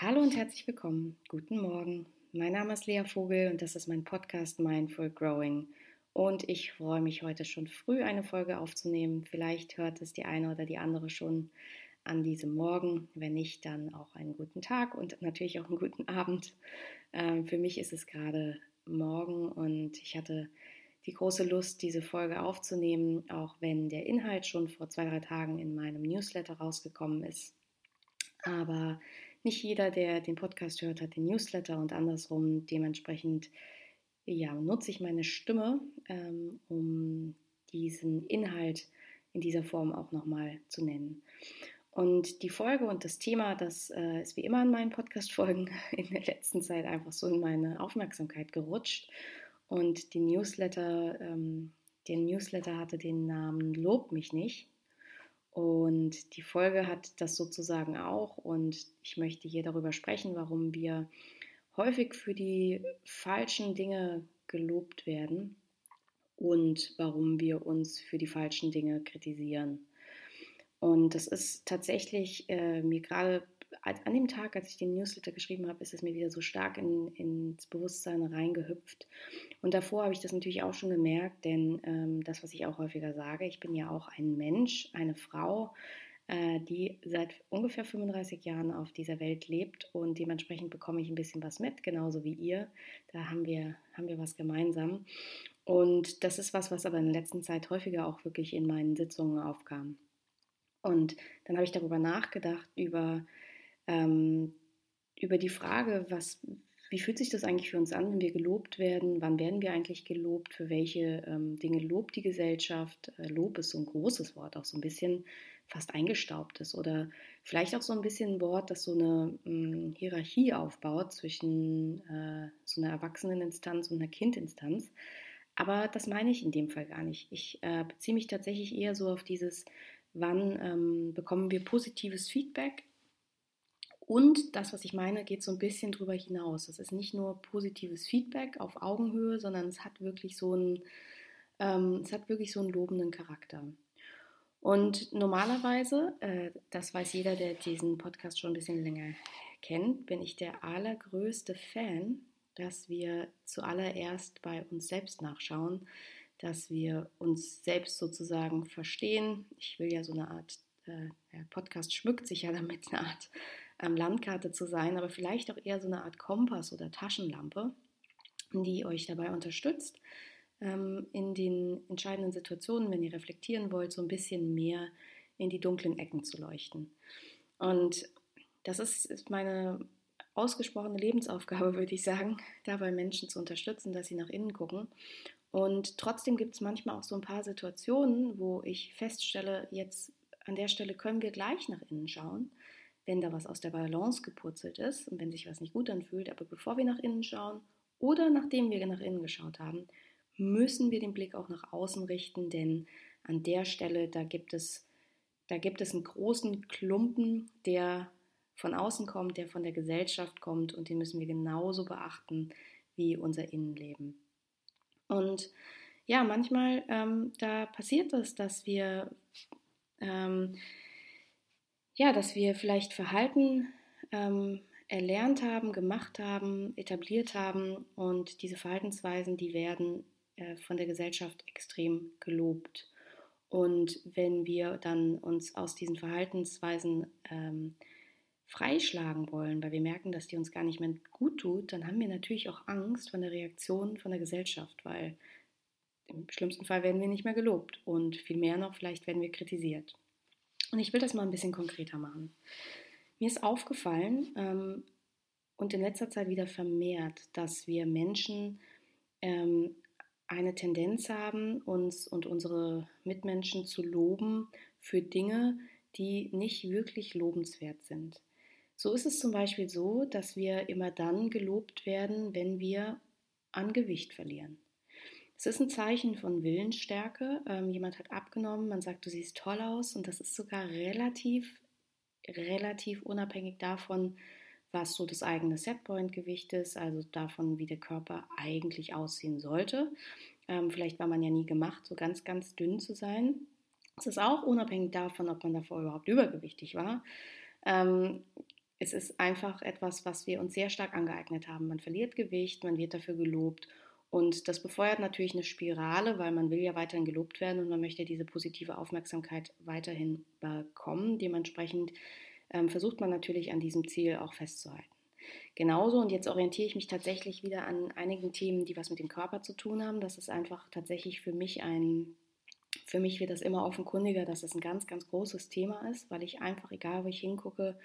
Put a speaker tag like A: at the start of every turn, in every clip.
A: Hallo und herzlich willkommen. Guten Morgen. Mein Name ist Lea Vogel und das ist mein Podcast Mindful Growing. Und ich freue mich heute schon früh eine Folge aufzunehmen. Vielleicht hört es die eine oder die andere schon an diesem Morgen. Wenn nicht, dann auch einen guten Tag und natürlich auch einen guten Abend. Ähm, für mich ist es gerade morgen und ich hatte die große Lust, diese Folge aufzunehmen, auch wenn der Inhalt schon vor zwei, drei Tagen in meinem Newsletter rausgekommen ist. Aber nicht jeder, der den Podcast hört, hat den Newsletter und andersrum. Dementsprechend ja, nutze ich meine Stimme, ähm, um diesen Inhalt in dieser Form auch nochmal zu nennen. Und die Folge und das Thema, das äh, ist wie immer in meinen Podcast-Folgen in der letzten Zeit einfach so in meine Aufmerksamkeit gerutscht. Und die Newsletter, ähm, der Newsletter hatte den Namen Lob mich nicht. Und die Folge hat das sozusagen auch. Und ich möchte hier darüber sprechen, warum wir häufig für die falschen Dinge gelobt werden und warum wir uns für die falschen Dinge kritisieren. Und das ist tatsächlich äh, mir gerade an dem Tag, als ich den Newsletter geschrieben habe, ist es mir wieder so stark in, ins Bewusstsein reingehüpft. Und davor habe ich das natürlich auch schon gemerkt, denn ähm, das, was ich auch häufiger sage, ich bin ja auch ein Mensch, eine Frau, äh, die seit ungefähr 35 Jahren auf dieser Welt lebt und dementsprechend bekomme ich ein bisschen was mit, genauso wie ihr. Da haben wir, haben wir was gemeinsam. Und das ist was, was aber in der letzten Zeit häufiger auch wirklich in meinen Sitzungen aufkam. Und dann habe ich darüber nachgedacht, über ähm, über die Frage, was, wie fühlt sich das eigentlich für uns an, wenn wir gelobt werden? Wann werden wir eigentlich gelobt? Für welche ähm, Dinge lobt die Gesellschaft? Äh, Lob ist so ein großes Wort, auch so ein bisschen fast eingestaubt ist oder vielleicht auch so ein bisschen ein Wort, das so eine mh, hm, Hierarchie aufbaut zwischen äh, so einer Erwachseneninstanz und einer Kindinstanz. Aber das meine ich in dem Fall gar nicht. Ich äh, beziehe mich tatsächlich eher so auf dieses, wann ähm, bekommen wir positives Feedback und das, was ich meine, geht so ein bisschen drüber hinaus. Es ist nicht nur positives Feedback auf Augenhöhe, sondern es hat wirklich so einen, ähm, es hat wirklich so einen lobenden Charakter. Und normalerweise, äh, das weiß jeder, der diesen Podcast schon ein bisschen länger kennt, bin ich der allergrößte Fan, dass wir zuallererst bei uns selbst nachschauen, dass wir uns selbst sozusagen verstehen. Ich will ja so eine Art, äh, der Podcast schmückt sich ja damit eine Art ähm, Landkarte zu sein, aber vielleicht auch eher so eine Art Kompass oder Taschenlampe, die euch dabei unterstützt, ähm, in den entscheidenden Situationen, wenn ihr reflektieren wollt, so ein bisschen mehr in die dunklen Ecken zu leuchten. Und das ist, ist meine ausgesprochene Lebensaufgabe, würde ich sagen, dabei Menschen zu unterstützen, dass sie nach innen gucken. Und trotzdem gibt es manchmal auch so ein paar Situationen, wo ich feststelle, jetzt an der Stelle können wir gleich nach innen schauen wenn da was aus der Balance gepurzelt ist und wenn sich was nicht gut anfühlt. Aber bevor wir nach innen schauen oder nachdem wir nach innen geschaut haben, müssen wir den Blick auch nach außen richten, denn an der Stelle, da gibt es, da gibt es einen großen Klumpen, der von außen kommt, der von der Gesellschaft kommt und den müssen wir genauso beachten wie unser Innenleben. Und ja, manchmal ähm, da passiert es, dass wir ähm, ja, dass wir vielleicht Verhalten ähm, erlernt haben, gemacht haben, etabliert haben und diese Verhaltensweisen, die werden äh, von der Gesellschaft extrem gelobt. Und wenn wir dann uns aus diesen Verhaltensweisen ähm, freischlagen wollen, weil wir merken, dass die uns gar nicht mehr gut tut, dann haben wir natürlich auch Angst von der Reaktion von der Gesellschaft, weil im schlimmsten Fall werden wir nicht mehr gelobt und viel mehr noch, vielleicht werden wir kritisiert. Und ich will das mal ein bisschen konkreter machen. Mir ist aufgefallen ähm, und in letzter Zeit wieder vermehrt, dass wir Menschen ähm, eine Tendenz haben, uns und unsere Mitmenschen zu loben für Dinge, die nicht wirklich lobenswert sind. So ist es zum Beispiel so, dass wir immer dann gelobt werden, wenn wir an Gewicht verlieren. Es ist ein Zeichen von Willensstärke. Ähm, jemand hat abgenommen, man sagt, du siehst toll aus und das ist sogar relativ, relativ unabhängig davon, was so das eigene Setpoint-Gewicht ist, also davon, wie der Körper eigentlich aussehen sollte. Ähm, vielleicht war man ja nie gemacht, so ganz, ganz dünn zu sein. Es ist auch unabhängig davon, ob man davor überhaupt übergewichtig war. Ähm, es ist einfach etwas, was wir uns sehr stark angeeignet haben. Man verliert Gewicht, man wird dafür gelobt und das befeuert natürlich eine Spirale, weil man will ja weiterhin gelobt werden und man möchte diese positive Aufmerksamkeit weiterhin bekommen. Dementsprechend ähm, versucht man natürlich an diesem Ziel auch festzuhalten. Genauso, und jetzt orientiere ich mich tatsächlich wieder an einigen Themen, die was mit dem Körper zu tun haben. Das ist einfach tatsächlich für mich ein, für mich wird das immer offenkundiger, dass das ein ganz, ganz großes Thema ist, weil ich einfach, egal wo ich hingucke,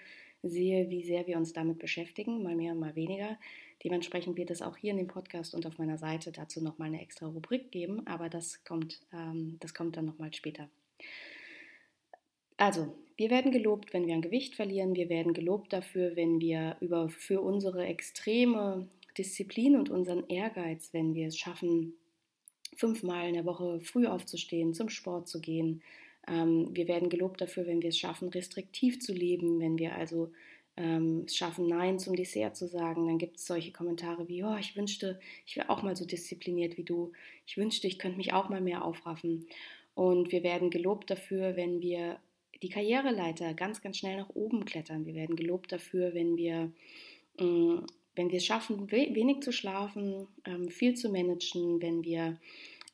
A: sehe, wie sehr wir uns damit beschäftigen, mal mehr, mal weniger. Dementsprechend wird es auch hier in dem Podcast und auf meiner Seite dazu nochmal eine extra Rubrik geben, aber das kommt, ähm, das kommt dann nochmal später. Also, wir werden gelobt, wenn wir an Gewicht verlieren. Wir werden gelobt dafür, wenn wir über, für unsere extreme Disziplin und unseren Ehrgeiz, wenn wir es schaffen, fünfmal in der Woche früh aufzustehen, zum Sport zu gehen. Ähm, wir werden gelobt dafür, wenn wir es schaffen, restriktiv zu leben, wenn wir also ähm, es schaffen, Nein zum Dessert zu sagen. Dann gibt es solche Kommentare wie, oh, ich wünschte, ich wäre auch mal so diszipliniert wie du. Ich wünschte, ich könnte mich auch mal mehr aufraffen. Und wir werden gelobt dafür, wenn wir die Karriereleiter ganz, ganz schnell nach oben klettern. Wir werden gelobt dafür, wenn wir, äh, wenn wir es schaffen, wenig zu schlafen, ähm, viel zu managen, wenn wir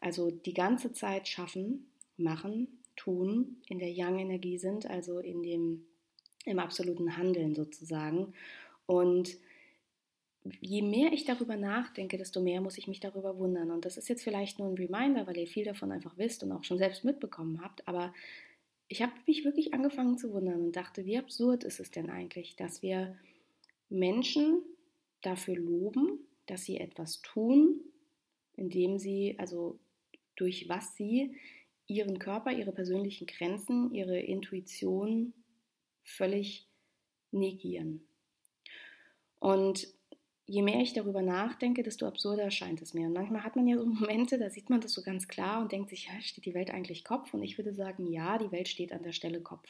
A: also die ganze Zeit schaffen, machen, tun, in der Yang-Energie sind, also in dem, im absoluten Handeln sozusagen. Und je mehr ich darüber nachdenke, desto mehr muss ich mich darüber wundern. Und das ist jetzt vielleicht nur ein Reminder, weil ihr viel davon einfach wisst und auch schon selbst mitbekommen habt. Aber ich habe mich wirklich angefangen zu wundern und dachte, wie absurd ist es denn eigentlich, dass wir Menschen dafür loben, dass sie etwas tun, indem sie, also durch was sie ihren Körper, ihre persönlichen Grenzen, ihre Intuition völlig negieren. Und je mehr ich darüber nachdenke, desto absurder erscheint es mir. Und manchmal hat man ja so Momente, da sieht man das so ganz klar und denkt sich, ja, steht die Welt eigentlich Kopf? Und ich würde sagen, ja, die Welt steht an der Stelle Kopf.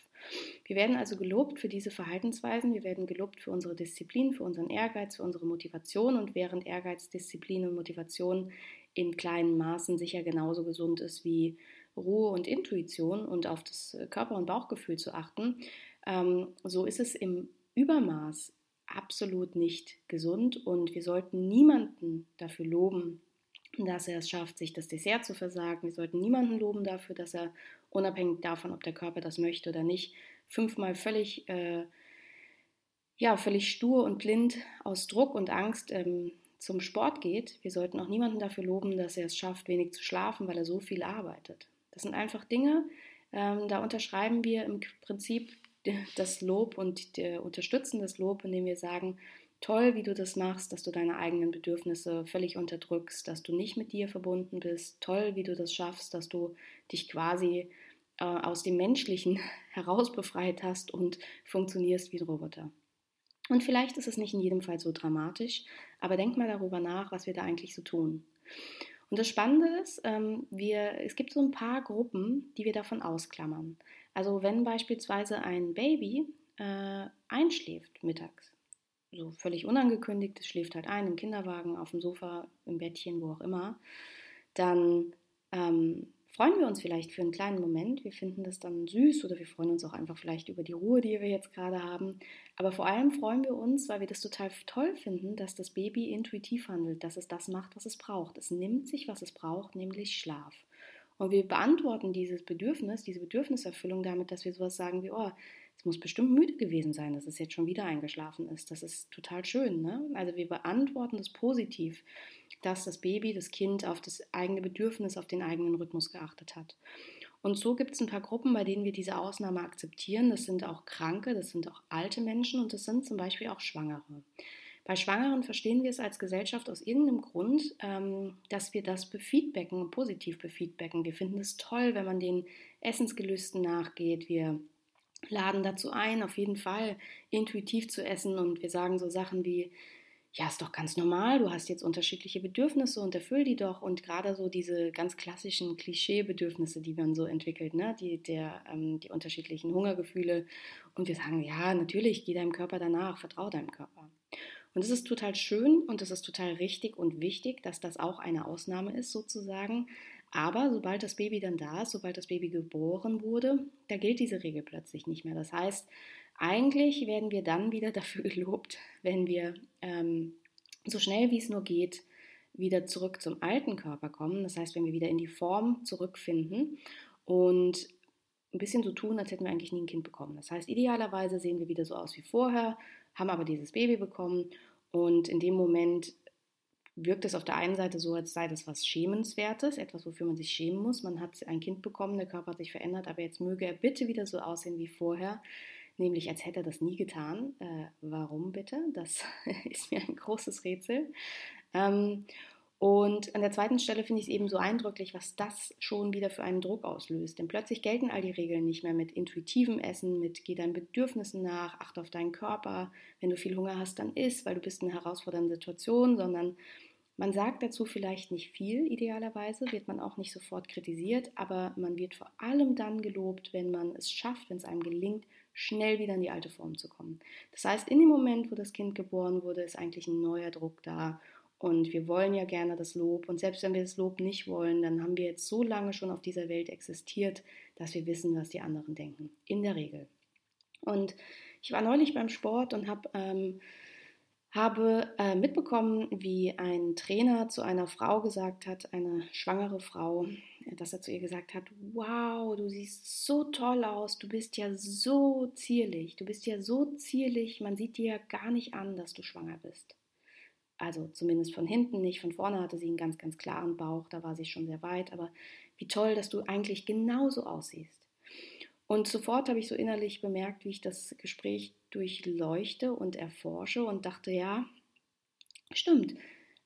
A: Wir werden also gelobt für diese Verhaltensweisen, wir werden gelobt für unsere Disziplin, für unseren Ehrgeiz, für unsere Motivation. Und während Ehrgeiz, Disziplin und Motivation in kleinen Maßen sicher genauso gesund ist wie Ruhe und Intuition und auf das Körper- und Bauchgefühl zu achten, ähm, so ist es im Übermaß absolut nicht gesund und wir sollten niemanden dafür loben, dass er es schafft, sich das Dessert zu versagen. Wir sollten niemanden loben dafür, dass er unabhängig davon, ob der Körper das möchte oder nicht, fünfmal völlig, äh, ja, völlig stur und blind aus Druck und Angst ähm, zum Sport geht. Wir sollten auch niemanden dafür loben, dass er es schafft, wenig zu schlafen, weil er so viel arbeitet. Das sind einfach Dinge, ähm, da unterschreiben wir im Prinzip das Lob und unterstützen das Lob, indem wir sagen, toll, wie du das machst, dass du deine eigenen Bedürfnisse völlig unterdrückst, dass du nicht mit dir verbunden bist, toll, wie du das schaffst, dass du dich quasi äh, aus dem Menschlichen heraus befreit hast und funktionierst wie ein Roboter. Und vielleicht ist es nicht in jedem Fall so dramatisch, aber denk mal darüber nach, was wir da eigentlich so tun. Und das Spannende ist, ähm, wir, es gibt so ein paar Gruppen, die wir davon ausklammern. Also wenn beispielsweise ein Baby äh, einschläft mittags, so völlig unangekündigt, es schläft halt ein im Kinderwagen, auf dem Sofa, im Bettchen, wo auch immer, dann ähm, freuen wir uns vielleicht für einen kleinen Moment. Wir finden das dann süß oder wir freuen uns auch einfach vielleicht über die Ruhe, die wir jetzt gerade haben. Aber vor allem freuen wir uns, weil wir das total toll finden, dass das Baby intuitiv handelt, dass es das macht, was es braucht. Es nimmt sich, was es braucht, nämlich Schlaf. Und wir beantworten dieses Bedürfnis, diese Bedürfniserfüllung damit, dass wir sowas sagen wie, oh, es muss bestimmt müde gewesen sein, dass es jetzt schon wieder eingeschlafen ist. Das ist total schön. Ne? Also wir beantworten das positiv, dass das Baby, das Kind auf das eigene Bedürfnis, auf den eigenen Rhythmus geachtet hat. Und so gibt es ein paar Gruppen, bei denen wir diese Ausnahme akzeptieren. Das sind auch Kranke, das sind auch alte Menschen und das sind zum Beispiel auch Schwangere. Bei Schwangeren verstehen wir es als Gesellschaft aus irgendeinem Grund, ähm, dass wir das befeedbacken, positiv befeedbacken. Wir finden es toll, wenn man den Essensgelüsten nachgeht. Wir laden dazu ein, auf jeden Fall intuitiv zu essen und wir sagen so Sachen wie, ja, ist doch ganz normal, du hast jetzt unterschiedliche Bedürfnisse und erfüll die doch. Und gerade so diese ganz klassischen Klischeebedürfnisse, die man so entwickelt, ne? die, der, ähm, die unterschiedlichen Hungergefühle. Und wir sagen, ja, natürlich, geh deinem Körper danach, vertrau deinem Körper. Und es ist total schön und es ist total richtig und wichtig, dass das auch eine Ausnahme ist sozusagen. Aber sobald das Baby dann da ist, sobald das Baby geboren wurde, da gilt diese Regel plötzlich nicht mehr. Das heißt, eigentlich werden wir dann wieder dafür gelobt, wenn wir ähm, so schnell wie es nur geht wieder zurück zum alten Körper kommen. Das heißt, wenn wir wieder in die Form zurückfinden und ein bisschen so tun, als hätten wir eigentlich nie ein Kind bekommen. Das heißt, idealerweise sehen wir wieder so aus wie vorher, haben aber dieses Baby bekommen und in dem Moment wirkt es auf der einen Seite so, als sei das was Schämenswertes, etwas, wofür man sich schämen muss. Man hat ein Kind bekommen, der Körper hat sich verändert, aber jetzt möge er bitte wieder so aussehen wie vorher, nämlich als hätte er das nie getan. Äh, warum bitte? Das ist mir ein großes Rätsel. Ähm, und an der zweiten Stelle finde ich es eben so eindrücklich, was das schon wieder für einen Druck auslöst. Denn plötzlich gelten all die Regeln nicht mehr mit intuitivem Essen, mit geh deinen Bedürfnissen nach, achte auf deinen Körper. Wenn du viel Hunger hast, dann isst, weil du bist in einer herausfordernden Situation, sondern man sagt dazu vielleicht nicht viel, idealerweise, wird man auch nicht sofort kritisiert, aber man wird vor allem dann gelobt, wenn man es schafft, wenn es einem gelingt, schnell wieder in die alte Form zu kommen. Das heißt, in dem Moment, wo das Kind geboren wurde, ist eigentlich ein neuer Druck da und wir wollen ja gerne das Lob. Und selbst wenn wir das Lob nicht wollen, dann haben wir jetzt so lange schon auf dieser Welt existiert, dass wir wissen, was die anderen denken. In der Regel. Und ich war neulich beim Sport und hab, ähm, habe äh, mitbekommen, wie ein Trainer zu einer Frau gesagt hat, eine schwangere Frau, dass er zu ihr gesagt hat, wow, du siehst so toll aus, du bist ja so zierlich, du bist ja so zierlich, man sieht dir ja gar nicht an, dass du schwanger bist. Also zumindest von hinten nicht, von vorne hatte sie einen ganz, ganz klaren Bauch, da war sie schon sehr weit, aber wie toll, dass du eigentlich genauso aussiehst. Und sofort habe ich so innerlich bemerkt, wie ich das Gespräch durchleuchte und erforsche und dachte, ja, stimmt,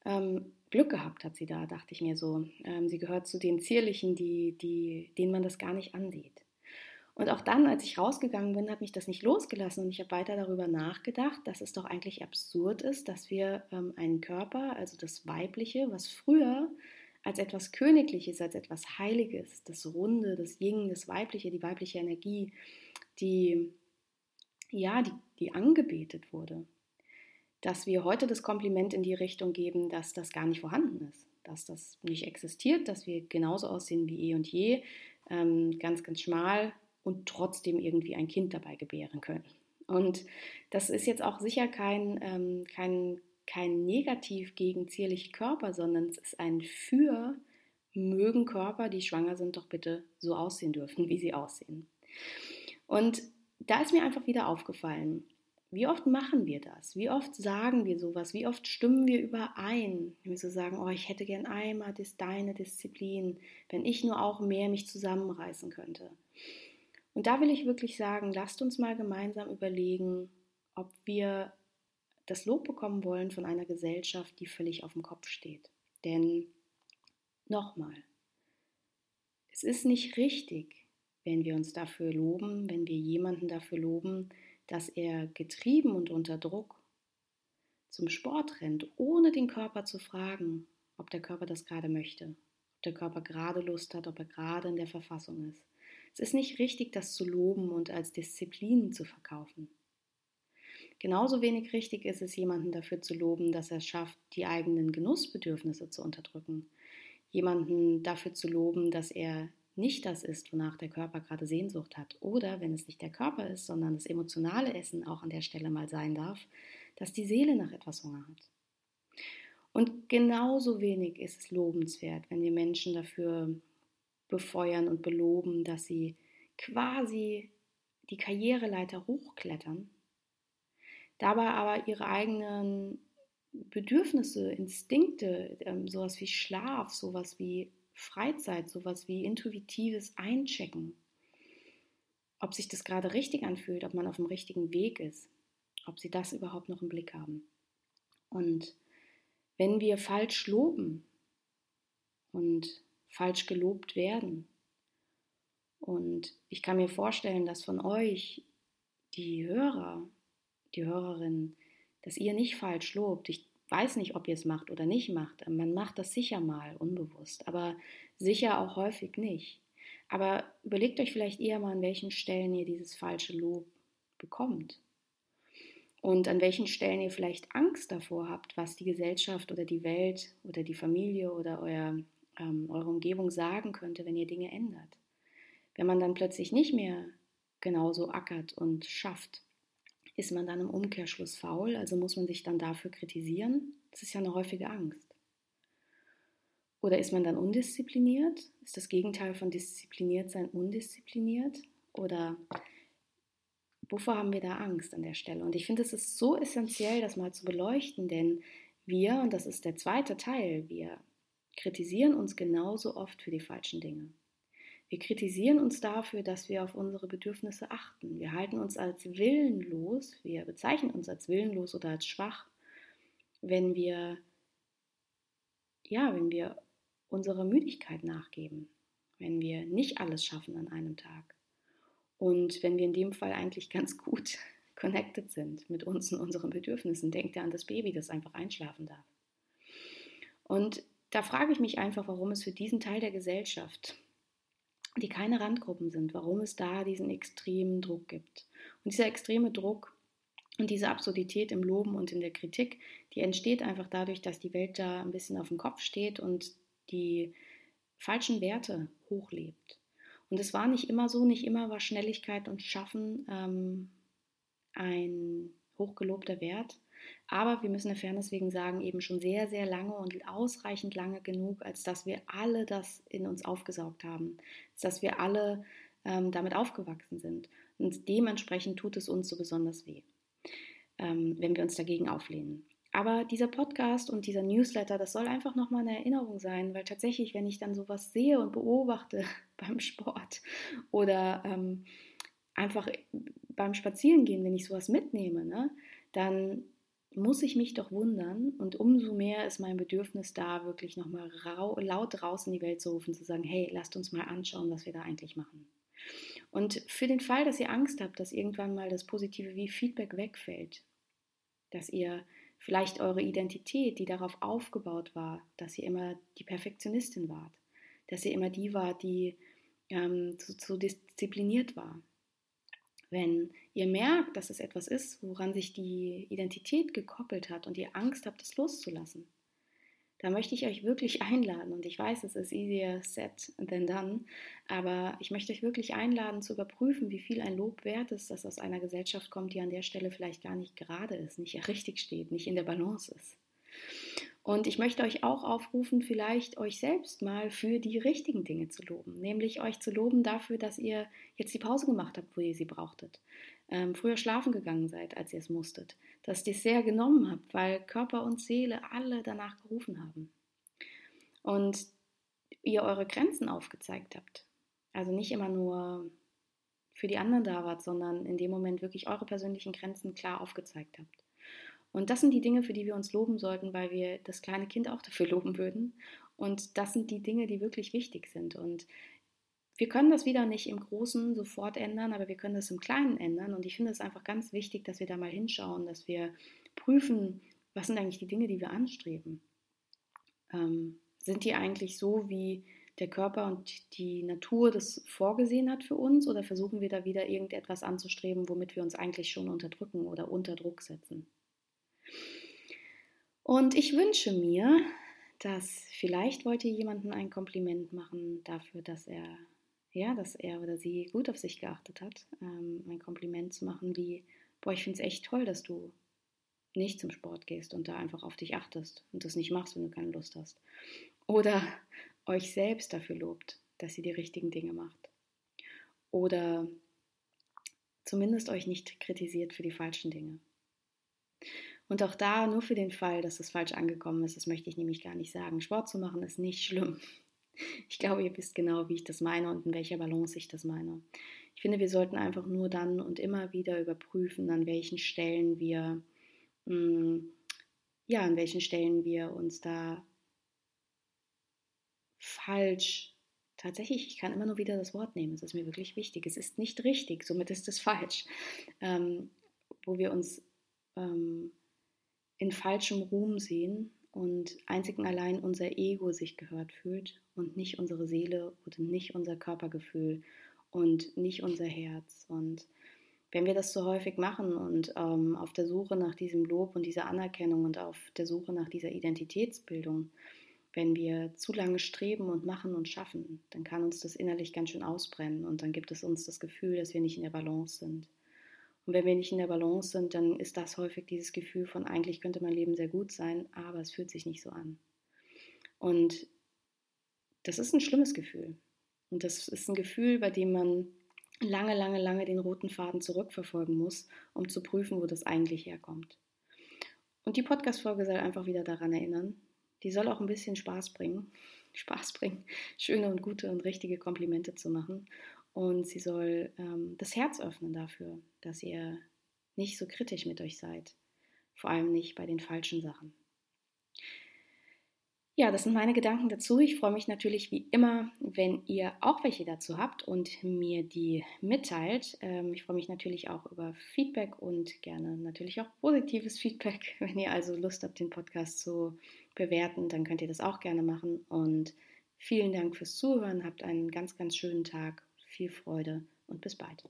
A: ähm, Glück gehabt hat sie da, dachte ich mir so. Ähm, sie gehört zu den Zierlichen, die, die, denen man das gar nicht ansieht. Und auch dann, als ich rausgegangen bin, hat mich das nicht losgelassen. Und ich habe weiter darüber nachgedacht, dass es doch eigentlich absurd ist, dass wir ähm, einen Körper, also das Weibliche, was früher als etwas Königliches, als etwas Heiliges, das Runde, das Ying, das Weibliche, die weibliche Energie, die, ja, die, die angebetet wurde, dass wir heute das Kompliment in die Richtung geben, dass das gar nicht vorhanden ist, dass das nicht existiert, dass wir genauso aussehen wie eh und je, ähm, ganz, ganz schmal, und trotzdem irgendwie ein Kind dabei gebären können. Und das ist jetzt auch sicher kein, ähm, kein, kein Negativ gegen zierliche Körper, sondern es ist ein Für, mögen Körper, die schwanger sind, doch bitte so aussehen dürfen, wie sie aussehen. Und da ist mir einfach wieder aufgefallen, wie oft machen wir das? Wie oft sagen wir sowas? Wie oft stimmen wir überein? Wenn wir so sagen, oh, ich hätte gern einmal das, deine Disziplin, wenn ich nur auch mehr mich zusammenreißen könnte. Und da will ich wirklich sagen, lasst uns mal gemeinsam überlegen, ob wir das Lob bekommen wollen von einer Gesellschaft, die völlig auf dem Kopf steht. Denn nochmal, es ist nicht richtig, wenn wir uns dafür loben, wenn wir jemanden dafür loben, dass er getrieben und unter Druck zum Sport rennt, ohne den Körper zu fragen, ob der Körper das gerade möchte, ob der Körper gerade Lust hat, ob er gerade in der Verfassung ist. Es ist nicht richtig, das zu loben und als Disziplin zu verkaufen. Genauso wenig richtig ist es, jemanden dafür zu loben, dass er es schafft, die eigenen Genussbedürfnisse zu unterdrücken. Jemanden dafür zu loben, dass er nicht das ist, wonach der Körper gerade Sehnsucht hat. Oder, wenn es nicht der Körper ist, sondern das emotionale Essen auch an der Stelle mal sein darf, dass die Seele nach etwas Hunger hat. Und genauso wenig ist es lobenswert, wenn wir Menschen dafür befeuern und beloben, dass sie quasi die Karriereleiter hochklettern, dabei aber ihre eigenen Bedürfnisse, Instinkte, ähm, sowas wie Schlaf, sowas wie Freizeit, sowas wie intuitives Einchecken, ob sich das gerade richtig anfühlt, ob man auf dem richtigen Weg ist, ob sie das überhaupt noch im Blick haben. Und wenn wir falsch loben und falsch gelobt werden. Und ich kann mir vorstellen, dass von euch die Hörer, die Hörerinnen, dass ihr nicht falsch lobt. Ich weiß nicht, ob ihr es macht oder nicht macht. Man macht das sicher mal unbewusst, aber sicher auch häufig nicht. Aber überlegt euch vielleicht eher mal, an welchen Stellen ihr dieses falsche Lob bekommt. Und an welchen Stellen ihr vielleicht Angst davor habt, was die Gesellschaft oder die Welt oder die Familie oder euer ähm, eure Umgebung sagen könnte, wenn ihr Dinge ändert. Wenn man dann plötzlich nicht mehr genauso ackert und schafft, Ist man dann im Umkehrschluss faul, also muss man sich dann dafür kritisieren? Das ist ja eine häufige Angst. Oder ist man dann undiszipliniert? Ist das Gegenteil von diszipliniert sein undiszipliniert? Oder wovor haben wir da Angst an der Stelle? Und ich finde, es ist so essentiell, das mal zu beleuchten, denn wir, und das ist der zweite Teil, wir kritisieren uns genauso oft für die falschen Dinge. Wir kritisieren uns dafür, dass wir auf unsere Bedürfnisse achten. Wir halten uns als willenlos, wir bezeichnen uns als willenlos oder als schwach, wenn wir ja, wenn wir unserer Müdigkeit nachgeben, wenn wir nicht alles schaffen an einem Tag und wenn wir in dem Fall eigentlich ganz gut connected sind mit uns und unseren Bedürfnissen. Denkt ihr an das Baby, das einfach einschlafen darf. Und da frage ich mich einfach, warum es für diesen Teil der Gesellschaft, die keine Randgruppen sind, warum es da diesen extremen Druck gibt. Und dieser extreme Druck und diese Absurdität im Loben und in der Kritik, die entsteht einfach dadurch, dass die Welt da ein bisschen auf dem Kopf steht und die falschen Werte hochlebt. Und es war nicht immer so, nicht immer war Schnelligkeit und Schaffen ähm, ein hochgelobter Wert. Aber wir müssen der Fairness wegen sagen, eben schon sehr, sehr lange und ausreichend lange genug, als dass wir alle das in uns aufgesaugt haben, als dass wir alle ähm, damit aufgewachsen sind. Und dementsprechend tut es uns so besonders weh, ähm, wenn wir uns dagegen auflehnen. Aber dieser Podcast und dieser Newsletter, das soll einfach nochmal eine Erinnerung sein, weil tatsächlich, wenn ich dann sowas sehe und beobachte beim Sport oder ähm, einfach beim Spazierengehen, wenn ich sowas mitnehme, ne, dann muss ich mich doch wundern und umso mehr ist mein Bedürfnis da, wirklich nochmal laut raus in die Welt zu rufen, zu sagen, hey, lasst uns mal anschauen, was wir da eigentlich machen. Und für den Fall, dass ihr Angst habt, dass irgendwann mal das Positive wie Feedback wegfällt, dass ihr Vielleicht eure Identität, die darauf aufgebaut war, dass ihr immer die Perfektionistin wart, dass ihr immer die wart, die ähm, zu, zu diszipliniert war. Wenn ihr merkt, dass es etwas ist, woran sich die Identität gekoppelt hat und ihr Angst habt, es loszulassen, da möchte ich euch wirklich einladen, und ich weiß, es ist easier said than done, aber ich möchte euch wirklich einladen zu überprüfen, wie viel ein Lob wert ist, das aus einer Gesellschaft kommt, die an der Stelle vielleicht gar nicht gerade ist, nicht richtig steht, nicht in der Balance ist. Und ich möchte euch auch aufrufen, vielleicht euch selbst mal für die richtigen Dinge zu loben, nämlich euch zu loben dafür, dass ihr jetzt die Pause gemacht habt, wo ihr sie brauchtet, ähm, früher schlafen gegangen seid, als ihr es musstet, dass ihr es sehr genommen habt, weil Körper und Seele alle danach gerufen haben. Und ihr eure Grenzen aufgezeigt habt. Also nicht immer nur für die anderen da wart, sondern in dem Moment wirklich eure persönlichen Grenzen klar aufgezeigt habt. Und das sind die Dinge, für die wir uns loben sollten, weil wir das kleine Kind auch dafür loben würden. Und das sind die Dinge, die wirklich wichtig sind. Und wir können das wieder nicht im Großen sofort ändern, aber wir können das im Kleinen ändern. Und ich finde es einfach ganz wichtig, dass wir da mal hinschauen, dass wir prüfen, was sind eigentlich die Dinge, die wir anstreben. Ähm, sind die eigentlich so, wie der Körper und die Natur das vorgesehen hat für uns? Oder versuchen wir da wieder irgendetwas anzustreben, womit wir uns eigentlich schon unterdrücken oder unter Druck setzen? Und ich wünsche mir, dass vielleicht wollt ihr jemanden ein Kompliment machen dafür, dass er ja, dass er oder sie gut auf sich geachtet hat, ähm, ein Kompliment zu machen wie, boah, ich finde es echt toll, dass du nicht zum Sport gehst und da einfach auf dich achtest und das nicht machst, wenn du keine Lust hast. Oder euch selbst dafür lobt, dass ihr die richtigen Dinge macht. Oder zumindest euch nicht kritisiert für die falschen Dinge. Und auch da nur für den Fall, dass es falsch angekommen ist, das möchte ich nämlich gar nicht sagen. Sport zu machen ist nicht schlimm. Ich glaube, ihr wisst genau, wie ich das meine und in welcher Balance ich das meine. Ich finde, wir sollten einfach nur dann und immer wieder überprüfen, an welchen Stellen wir, mh, mm, ja, an welchen Stellen wir uns da falsch, tatsächlich, ich kann immer nur wieder das Wort nehmen, es ist mir wirklich wichtig, es ist nicht richtig, somit ist es falsch, ähm, wo wir uns ähm, in falschem Ruhm sehen und einzig und allein unser Ego sich gehört fühlt und nicht unsere Seele oder nicht unser Körpergefühl und nicht unser Herz. Und wenn wir das so häufig machen und ähm, auf der Suche nach diesem Lob und dieser Anerkennung und auf der Suche nach dieser Identitätsbildung, wenn wir zu lange streben und machen und schaffen, dann kann uns das innerlich ganz schön ausbrennen und dann gibt es uns das Gefühl, dass wir nicht in der Balance sind. Und wenn wir nicht in der Balance sind, dann ist das häufig dieses Gefühl von, eigentlich könnte mein Leben sehr gut sein, aber es fühlt sich nicht so an. Und das ist ein schlimmes Gefühl. Und das ist ein Gefühl, bei dem man lange, lange, lange den roten Faden zurückverfolgen muss, um zu prüfen, wo das eigentlich herkommt. Und die Podcast-Folge soll einfach wieder daran erinnern. Die soll auch ein bisschen Spaß bringen. Spaß bringen, schöne und gute und richtige Komplimente zu machen. Und sie soll ähm, das Herz öffnen dafür, dass ihr nicht so kritisch mit euch seid. Vor allem nicht bei den falschen Sachen. Ja, das sind meine Gedanken dazu. Ich freue mich natürlich wie immer, wenn ihr auch welche dazu habt und mir die mitteilt. Ähm, ich freue mich natürlich auch über Feedback und gerne natürlich auch positives Feedback. Wenn ihr also Lust habt, den Podcast zu bewerten, dann könnt ihr das auch gerne machen. Und vielen Dank fürs Zuhören. Habt einen ganz, ganz schönen Tag. Viel Freude und bis bald.